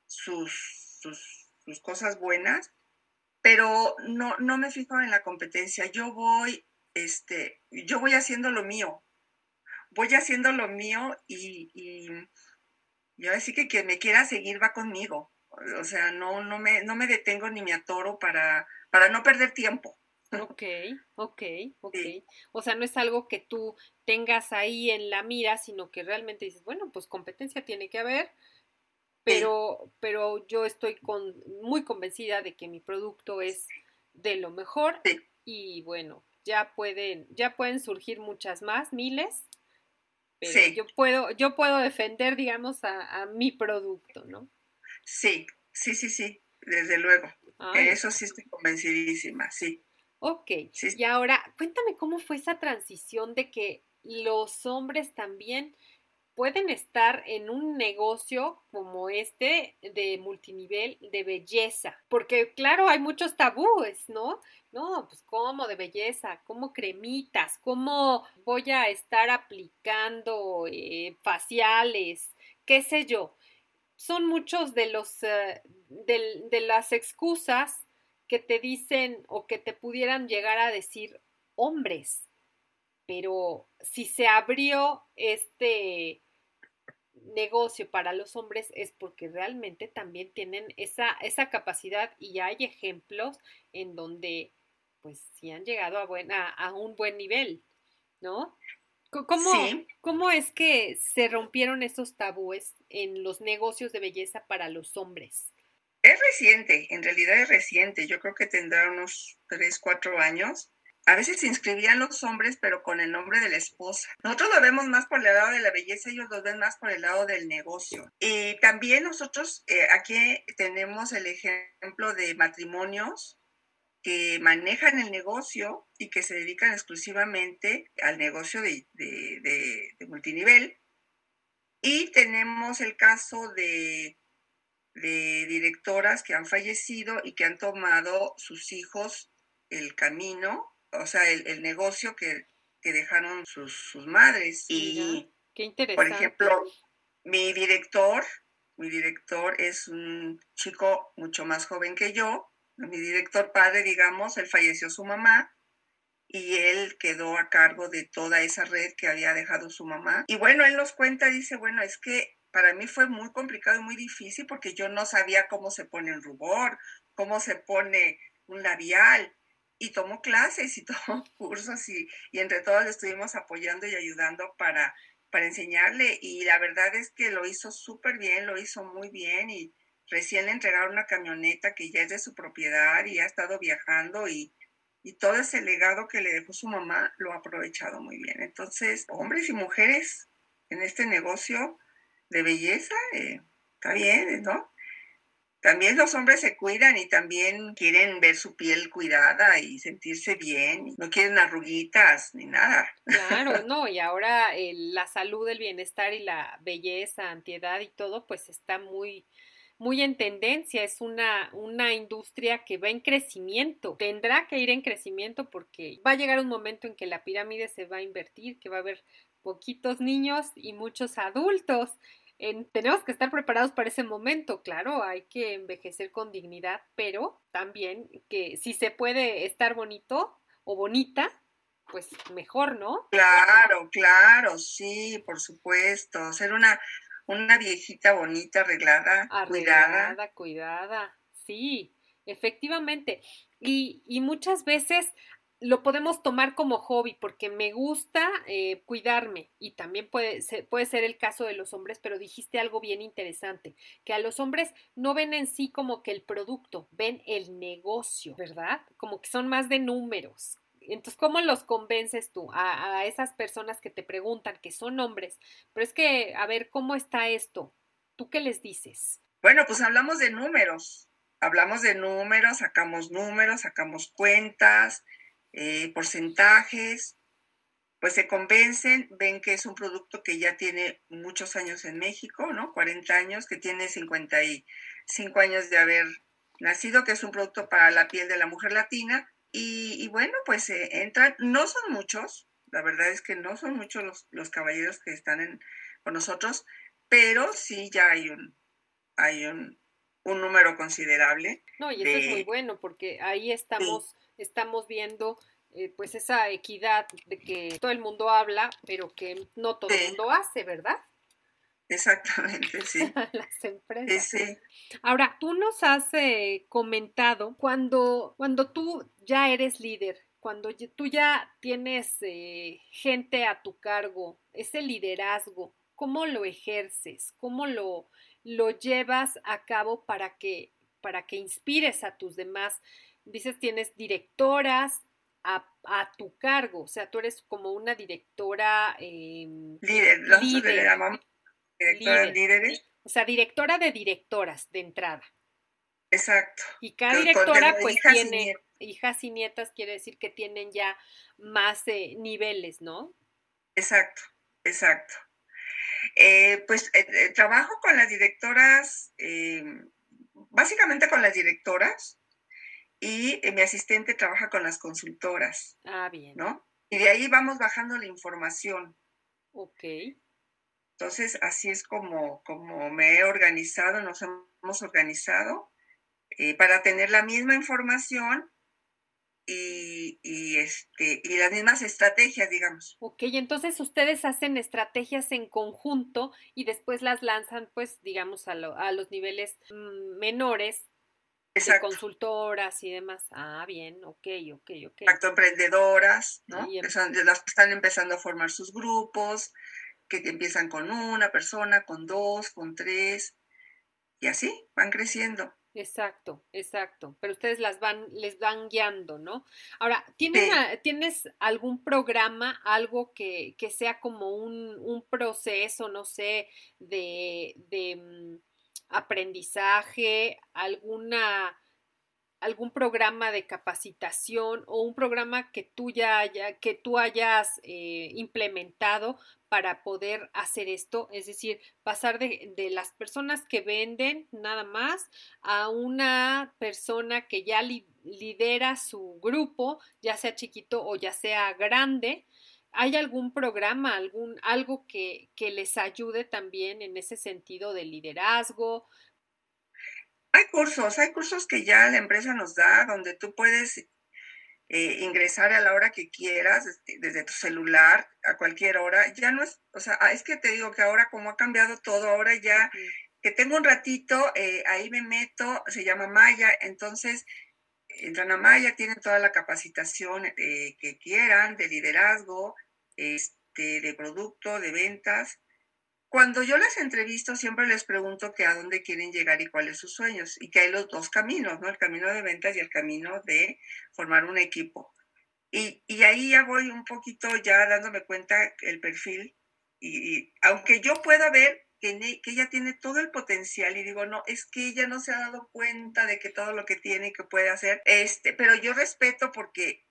sus, cosas buenas pero no, no me fijo en la competencia. Yo voy este, yo voy haciendo lo mío, voy haciendo lo mío y, y, y que quien me quiera seguir va conmigo. O sea, no, no, me, no me detengo ni me atoro para, para no perder tiempo. Ok, ok, ok. O sea, no es algo que tú tengas ahí en la mira, sino que realmente dices, bueno, pues competencia tiene que haber, pero, pero yo estoy con, muy convencida de que mi producto es de lo mejor y bueno, ya pueden, ya pueden surgir muchas más, miles, pero yo puedo, yo puedo defender, digamos, a, mi producto, ¿no? Sí, sí, sí, sí, desde luego. Eso sí estoy convencidísima, sí. Ok, y ahora cuéntame cómo fue esa transición de que los hombres también pueden estar en un negocio como este de multinivel de belleza, porque claro, hay muchos tabúes, ¿no? No, pues cómo de belleza, cómo cremitas, cómo voy a estar aplicando eh, faciales, qué sé yo. Son muchos de los eh, de las excusas que te dicen o que te pudieran llegar a decir hombres. Pero si se abrió este negocio para los hombres es porque realmente también tienen esa, esa capacidad y hay ejemplos en donde pues sí han llegado a, buena, a un buen nivel, ¿no? ¿Cómo, ¿Cómo es que se rompieron esos tabúes en los negocios de belleza para los hombres? Es reciente, en realidad es reciente. Yo creo que tendrá unos 3, 4 años a veces se inscribían los hombres, pero con el nombre de la esposa. Nosotros lo vemos más por el lado de la belleza, ellos lo ven más por el lado del negocio. Y también nosotros eh, aquí tenemos el ejemplo de matrimonios que manejan el negocio y que se dedican exclusivamente al negocio de, de multinivel. Y tenemos el caso de, de directoras que han fallecido y que han tomado sus hijos el camino o sea, el, negocio que, dejaron sus, madres. y, qué interesante. por ejemplo, mi director, mi director es un chico mucho más joven que yo, mi director padre, digamos, él falleció su mamá y él quedó a cargo de toda esa red que había dejado su mamá. Y bueno, él nos cuenta, dice, bueno, es que para mí fue muy complicado y muy difícil porque yo no sabía cómo se pone un rubor, cómo se pone un labial, y tomó clases y tomó cursos y, y entre todos le estuvimos apoyando y ayudando para, para enseñarle y la verdad es que lo hizo súper bien, lo hizo muy bien y recién le entregaron una camioneta que ya es de su propiedad y ha estado viajando y, y todo ese legado que le dejó su mamá lo ha aprovechado muy bien. Entonces, hombres y mujeres en este negocio de belleza, eh, está bien, ¿no? también los hombres se cuidan y también quieren ver su piel cuidada y sentirse bien, no quieren arruguitas ni nada. Claro, no, y ahora la salud, el bienestar y la belleza, antiedad y todo, pues está muy, muy en tendencia, es una, una industria que va en crecimiento, tendrá que ir en crecimiento porque va a llegar un momento en que la pirámide se va a invertir, que va a haber poquitos niños y muchos adultos tenemos que estar preparados para ese momento, claro, hay que envejecer con dignidad, pero también que si se puede estar bonito o bonita, pues mejor, ¿no? Claro, claro, sí, por supuesto. Ser una, una viejita bonita, arreglada, arreglada, cuidada. Cuidada, sí, efectivamente. Y, y muchas veces lo podemos tomar como hobby porque me gusta eh, cuidarme y también puede ser, puede ser el caso de los hombres, pero dijiste algo bien interesante, que a los hombres no ven en sí como que el producto, ven el negocio, ¿verdad? Como que son más de números. Entonces, ¿cómo los convences tú a, a esas personas que te preguntan, que son hombres? Pero es que, a ver, ¿cómo está esto? ¿Tú qué les dices? Bueno, pues hablamos de números. Hablamos de números, sacamos números, sacamos cuentas, eh, porcentajes, pues se convencen, ven que es un producto que ya tiene muchos años en México, ¿no? 40 años, que tiene 55 años de haber nacido, que es un producto para la piel de la mujer latina. Y, bueno, pues se entran, no son muchos, la verdad es que no son muchos los, los caballeros que están con nosotros, pero sí ya hay un, hay un, un número considerable. No, y eso es muy bueno porque ahí estamos estamos viendo eh, pues esa equidad de que todo el mundo habla, pero que no todo el mundo hace, ¿verdad? Exactamente, sí. Las empresas. Ahora, tú nos has eh, comentado cuando, cuando tú ya eres líder, cuando tú ya tienes eh, gente a tu cargo, ese liderazgo, ¿cómo lo ejerces? ¿Cómo lo, lo llevas a cabo para que, para que inspires a tus demás? Dices, tienes directoras a, tu cargo, o sea, tú eres como una directora... Em, líder, líder, directora líderes. O sea, directora de directoras de entrada. Exacto. Y cada directora pues tiene hijas y nietas, quiere decir que tienen ya más eh, niveles, ¿no? Exacto, exacto. Eh, pues eh, trabajo con las directoras, em, básicamente con las directoras, y eh, mi asistente trabaja con las consultoras. Ah, bien. ¿No? Y de ahí vamos bajando la información. Ok. Entonces, así es como, como me he organizado, nos hemos organizado eh, para tener la misma información y, y, este, y las mismas estrategias, digamos. Ok, entonces ustedes hacen estrategias en conjunto y después las lanzan, pues, digamos, a, a los niveles mm, de consultoras y demás. Ah, bien, ok, ok, ok. Exacto, emprendedoras, ¿no? Que son las que están empezando a formar sus grupos, que empiezan con una persona, con dos, con tres, y así van creciendo. Exacto, exacto. Pero ustedes las van, les van guiando, ¿no? Ahora, ¿tienes, ¿tienes algún programa, algo que, que sea como un, un, proceso, no sé, de, de mm, aprendizaje, alguna algún programa de capacitación o un programa que tú ya haya, que tú hayas eh, implementado para poder hacer esto, es decir, pasar de, de, las personas que venden nada más a una persona que ya lidera su grupo, ya sea chiquito o ya sea grande, ¿Hay algún programa, algún, algo que, que les ayude también en ese sentido de liderazgo? Hay cursos, hay cursos que ya la empresa nos da donde tú puedes eh, ingresar a la hora que quieras, este, desde tu celular, a cualquier hora. Ya no es, o sea, ah, es que te digo que ahora como ha cambiado todo, ahora ya que tengo un ratito, eh, ahí me meto, se llama Maya, entonces entran a Maya, tienen toda la capacitación eh, que quieran de liderazgo, este, de producto, de ventas. Cuando yo las entrevisto, siempre les pregunto que a dónde quieren llegar y cuáles sus sueños. Y que hay los dos caminos, ¿no? El camino de ventas y el camino de formar un equipo. Y, y ahí ya voy un poquito ya dándome cuenta el perfil. Y, aunque yo pueda ver que, ella tiene todo el potencial y digo, no, es que ella no se ha dado cuenta de que todo lo que tiene y que puede hacer, este, pero yo respeto porque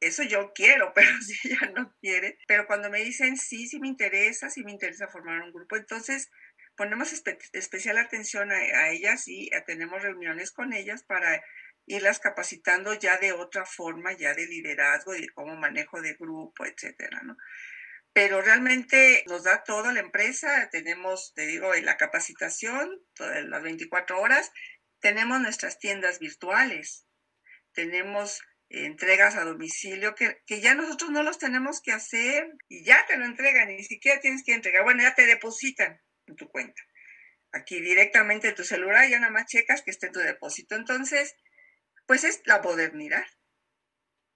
eso yo quiero, pero si ella no quiere, pero cuando me dicen sí, sí me interesa, sí me interesa formar un grupo, entonces ponemos especial atención a, ellas y tenemos reuniones con ellas para irlas capacitando ya de otra forma, ya de liderazgo, de cómo manejo de grupo, etcétera, ¿no? Pero realmente nos da toda la empresa, tenemos, te digo, la capacitación, todas las 24 horas, tenemos nuestras tiendas virtuales, tenemos entregas a domicilio, que, ya nosotros no los tenemos que hacer y ya te lo entregan, ni siquiera tienes que entregar, bueno, ya te depositan en tu cuenta. Aquí directamente en tu celular ya nada más checas que esté tu depósito. Entonces, pues es la modernidad.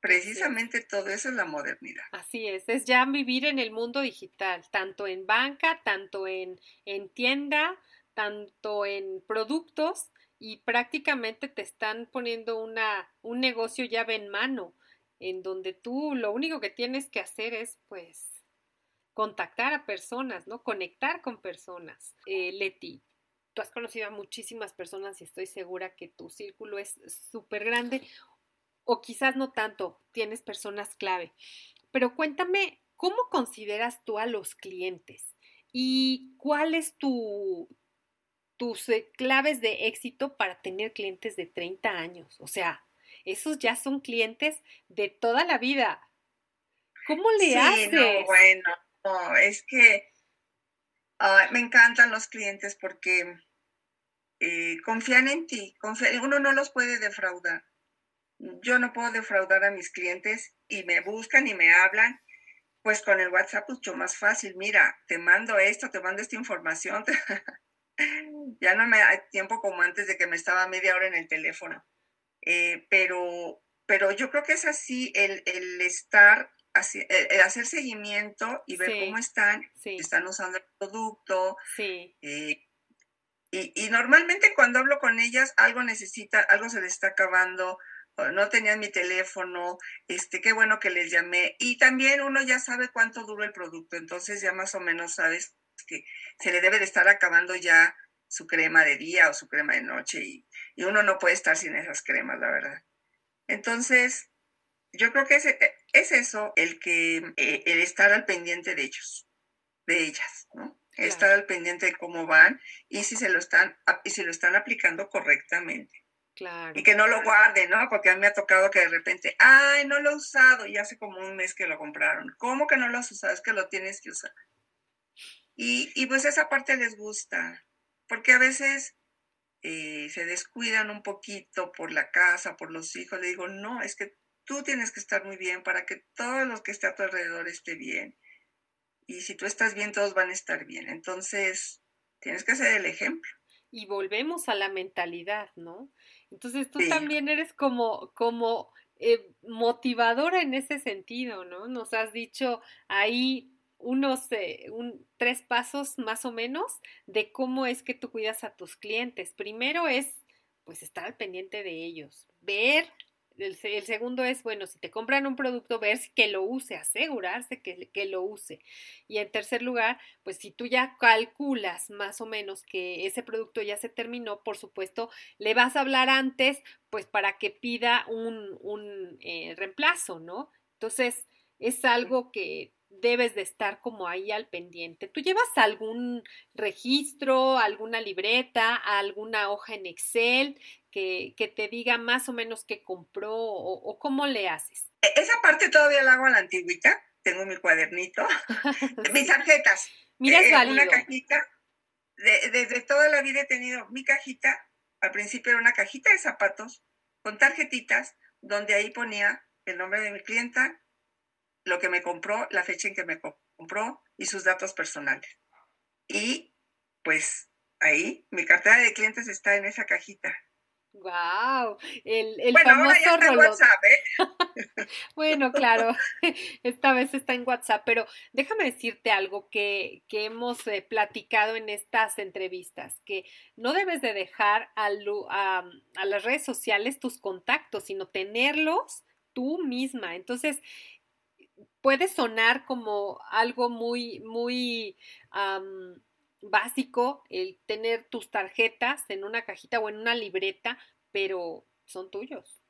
Precisamente todo eso es la modernidad. Así es, es ya vivir en el mundo digital, tanto en banca, tanto en, en tienda, tanto en productos y prácticamente te están poniendo una, un negocio llave en mano, en donde tú lo único que tienes que hacer es pues contactar a personas, ¿no? Conectar con personas. Eh, Leti, tú has conocido a muchísimas personas y estoy segura que tu círculo es súper grande o quizás no tanto, tienes personas clave. Pero cuéntame, ¿cómo consideras tú a los clientes? ¿Y cuál es tu, tus eh, claves de éxito para tener clientes de 30 años. O sea, esos ya son clientes de toda la vida. ¿Cómo le sí, haces? No, bueno, es que me encantan los clientes porque eh, confían en ti. uno no los puede defraudar. Yo no puedo defraudar a mis clientes y me buscan y me hablan. Pues con el WhatsApp mucho más fácil. Mira, te mando esto, te mando esta información. ya no me da tiempo como antes de que me estaba media hora en el teléfono. Eh, pero, pero yo creo que es así el, el estar, así, el hacer seguimiento y ver cómo están, están usando el producto. Sí. Eh, y, y, normalmente cuando hablo con ellas, algo necesita, algo se les está acabando, no tenían mi teléfono, este, qué bueno que les llamé. Y también uno ya sabe cuánto dura el producto, entonces ya más o menos sabes que se le debe de estar acabando ya su crema de día o su crema de noche y, uno no puede estar sin esas cremas, la verdad. Entonces, yo creo que es, es eso el que eh, el estar al pendiente de ellos, de ellas, ¿no? Estar al pendiente de cómo van y si se lo están y si lo están aplicando correctamente. Claro. Y que no lo guarden, ¿no? Porque a mí me ha tocado que de repente, ay, no lo he usado y hace como un mes que lo compraron. ¿Cómo que no lo has usado? Es que lo tienes que usar. Y, pues esa parte les gusta, porque a veces eh, se descuidan un poquito por la casa, por los hijos. Le digo, no, es que tú tienes que estar muy bien para que todos los que estén a tu alrededor esté bien. Y si tú estás bien, todos van a estar bien. Entonces, tienes que ser el ejemplo. Y volvemos a la mentalidad, ¿no? Entonces tú también eres como, como eh, motivadora en ese sentido, ¿no? Nos has dicho ahí unos eh, un, tres pasos más o menos de cómo es que tú cuidas a tus clientes. Primero es, pues, estar al pendiente de ellos, ver. El, segundo es, bueno, si te compran un producto, ver que lo use, asegurarse que, que lo use. Y en tercer lugar, pues si tú ya calculas más o menos que ese producto ya se terminó, por supuesto, le vas a hablar antes, pues para que pida un, un eh, reemplazo, ¿no? Entonces, es algo que debes de estar como ahí al pendiente. ¿Tú llevas algún registro, alguna libreta, alguna hoja en Excel que, te diga más o menos qué compró o, cómo le haces? E, esa parte todavía la hago a la antigüita. Tengo mi cuadernito, mis tarjetas. Mira, es eh, Una cajita. desde toda la vida he tenido mi cajita. Al principio era una cajita de zapatos con tarjetitas donde ahí ponía el nombre de mi clienta, lo que me compró, la fecha en que me compró y sus datos personales. Y pues ahí mi cartera de clientes está en esa cajita. Wow, el, el bueno, famoso ahora ya está en WhatsApp, ¿eh? bueno, claro, esta vez está en WhatsApp, pero déjame decirte algo que, que hemos eh, platicado en estas entrevistas, que no debes de dejar a, a, a las redes sociales tus contactos, sino tenerlos tú misma. Entonces, puede sonar como algo muy, muy básico el tener tus tarjetas en una cajita o en una libreta, pero son tuyos.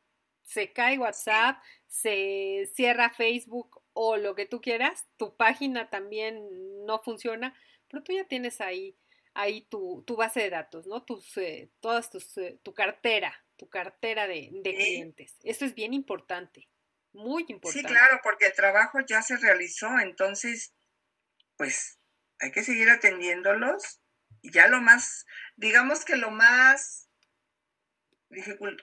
Se cae WhatsApp, se cierra Facebook o lo que tú quieras, tu página también no funciona, pero tú ya tienes ahí, ahí tu, tu base de datos, ¿no? Tus, eh, todas tus, eh, tu cartera, tu cartera de, de clientes. Eso es bien importante, muy importante. Sí, claro, porque el trabajo ya se realizó, entonces, pues hay que seguir atendiéndolos. Y ya lo más, digamos que lo más,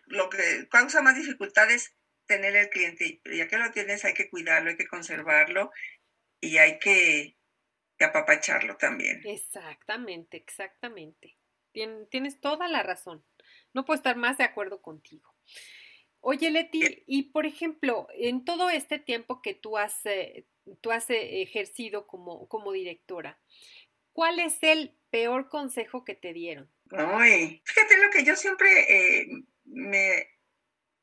lo que causa más dificultad es tener el cliente. Ya que lo tienes, hay que cuidarlo, hay que conservarlo y hay que, apapacharlo también. Exactamente, exactamente. tienes toda la razón. No puedo estar más de acuerdo contigo. Oye, Leti, y por ejemplo, en todo este tiempo que tú has, eh, tú has eh, ejercido como, como directora, ¿cuál es el peor consejo que te dieron? Ay, fíjate lo que yo siempre eh, me,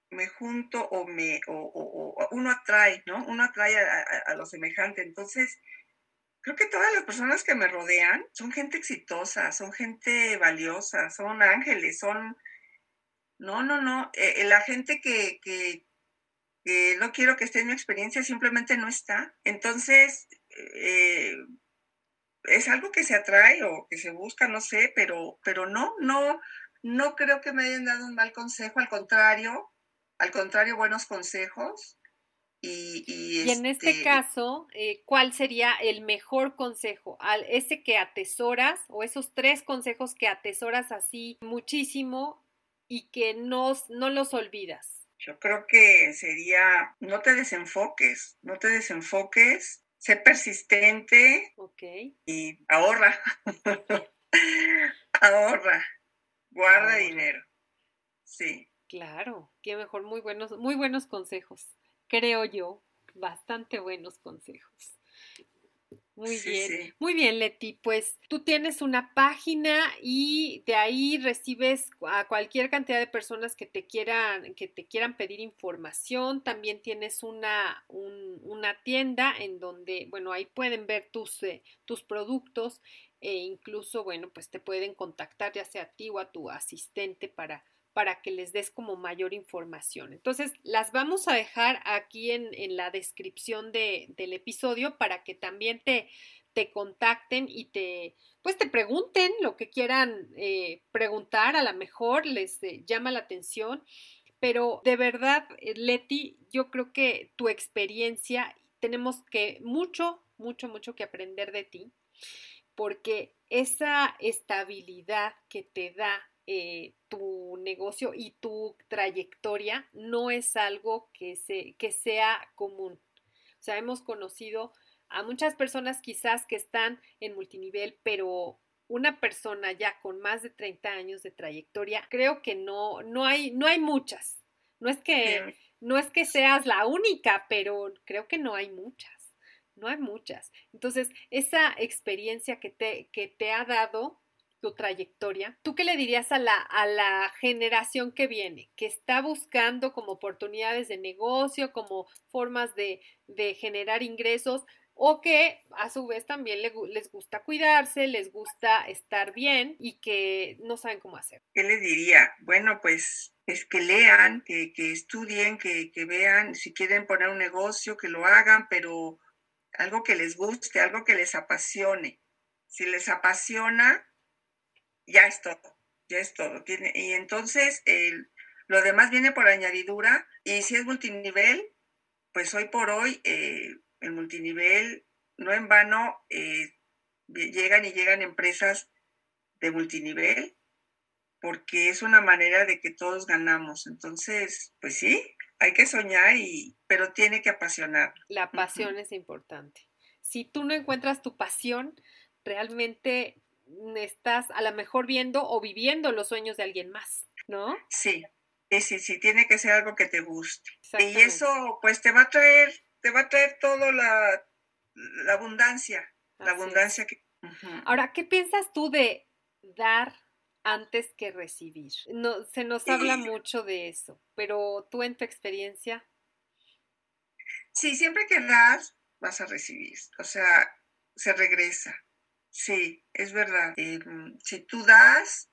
me junto o me o, uno atrae, ¿no? Uno atrae a, a, lo semejante. Entonces, creo que todas las personas que me rodean son gente exitosa, son gente valiosa, son ángeles, son no, no, no. Eh, la gente que, que, no quiero que esté en mi experiencia simplemente no está. Entonces, eh, es algo que se atrae o que se busca, no sé, pero, pero no, no, no creo que me hayan dado un mal consejo, al contrario, al contrario, buenos consejos. Y, y, en este, este caso, eh, ¿cuál sería el mejor consejo? Al, ese que atesoras o esos tres consejos que atesoras así muchísimo y que no, no los olvidas? Yo creo que sería, no te desenfoques, no te desenfoques, sé persistente y ahorra, ahorra, guarda dinero. Sí. Claro, qué mejor, muy buenos, muy buenos consejos, creo yo, bastante buenos consejos. Muy bien, muy bien, Leti. Pues tú tienes una página y de ahí recibes a cualquier cantidad de personas que te quieran, que te quieran pedir información. También tienes una, una tienda en donde, bueno, ahí pueden ver tus, eh, tus productos e incluso, bueno, pues te pueden contactar ya sea a ti o a tu asistente para para que les des como mayor información. Entonces, las vamos a dejar aquí en, la descripción del episodio para que también te, te contacten y te, pues te pregunten lo que quieran eh, preguntar, a lo mejor les eh, llama la atención, pero de verdad, eh, Leti, yo creo que tu experiencia, tenemos que mucho, mucho, mucho que aprender de ti, porque esa estabilidad que te da eh, tu negocio y tu trayectoria no es algo que, se, que sea común. O sea, hemos conocido a muchas personas quizás que están en multinivel, pero una persona ya con más de 30 años de trayectoria, creo que no, no hay, no hay muchas. No es que, no es que seas la única, pero creo que no hay muchas. No hay muchas. Entonces, esa experiencia que te, que te ha dado tu trayectoria, ¿tú qué le dirías a la, a la generación que viene, que está buscando como oportunidades de negocio, como formas de, de generar ingresos, o que a su vez también les gusta cuidarse, les gusta estar bien y que no saben cómo hacer? ¿Qué les diría? Bueno, pues es que lean, que, que estudien, que, que vean, si quieren poner un negocio, que lo hagan, pero algo que les guste, algo que les apasione. Si les apasiona, ya es todo, ya es todo. Tiene, y entonces lo demás viene por añadidura y si es multinivel, pues hoy por hoy eh, el multinivel, no en vano, eh, llegan y llegan empresas de multinivel porque es una manera de que todos ganamos. Entonces, pues sí, hay que soñar, y, pero tiene que apasionar. La pasión es importante. Si tú no encuentras tu pasión, realmente estás a lo mejor viendo o viviendo los sueños de alguien más. ¿no? Sí, sí, sí, tiene que ser algo que te guste. Y eso, pues, te va a traer, te va a traer todo la, la abundancia, la abundancia que... Ahora, ¿qué piensas tú de dar antes que recibir? No, se nos habla mucho de eso, pero tú en tu experiencia... Sí, siempre que das, vas a recibir. O sea, se regresa. Sí, es verdad. Em, si tú das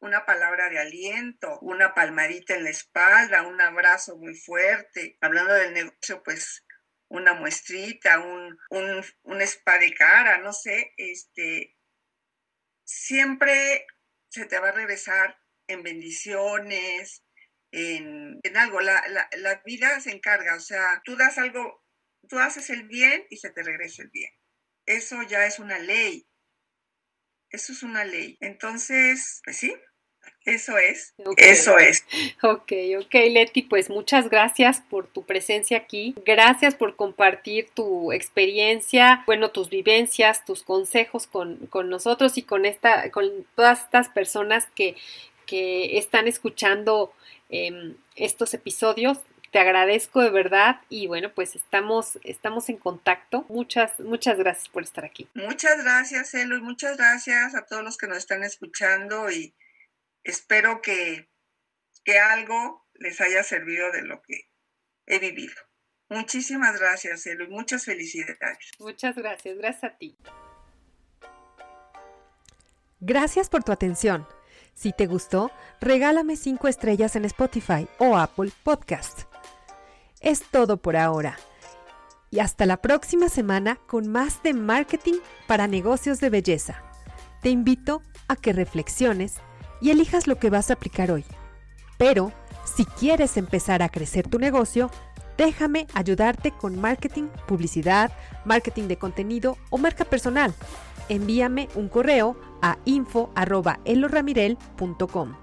una palabra de aliento, una palmadita en la espalda, un abrazo muy fuerte, hablando del negocio, pues una muestrita, un, un, spa de cara, no sé, este, siempre se te va a regresar en bendiciones, en, algo. La, la, vida se encarga, o sea, tú das algo, tú haces el bien y se te regresa el bien. Eso ya es una ley. Eso es una ley. Entonces, pues sí, eso es, eso es. Ok, ok, Leti, pues muchas gracias por tu presencia aquí. Gracias por compartir tu experiencia, bueno, tus vivencias, tus consejos con, nosotros y con, esta, con todas estas personas que, que están escuchando em, estos episodios. Te agradezco de verdad y bueno, pues estamos, estamos en contacto. Muchas, muchas gracias por estar aquí. Muchas gracias, Elo, y muchas gracias a todos los que nos están escuchando y espero que, que algo les haya servido de lo que he vivido. Muchísimas gracias, Elo, y muchas felicidades. Muchas gracias, gracias a ti. Gracias por tu atención. Si te gustó, regálame 5 estrellas en Spotify o Apple Podcast. Es todo por ahora. Y hasta la próxima semana con más de marketing para negocios de belleza. Te invito a que reflexiones y elijas lo que vas a aplicar hoy. Pero, si quieres empezar a crecer tu negocio, déjame ayudarte con marketing, publicidad, marketing de contenido o marca personal. Envíame un correo a info.eloramirel.com.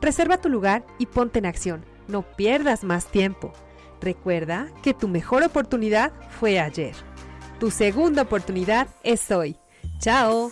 Reserva tu lugar y ponte en acción. No pierdas más tiempo. Recuerda que tu mejor oportunidad fue ayer. Tu segunda oportunidad es hoy. ¡Chao!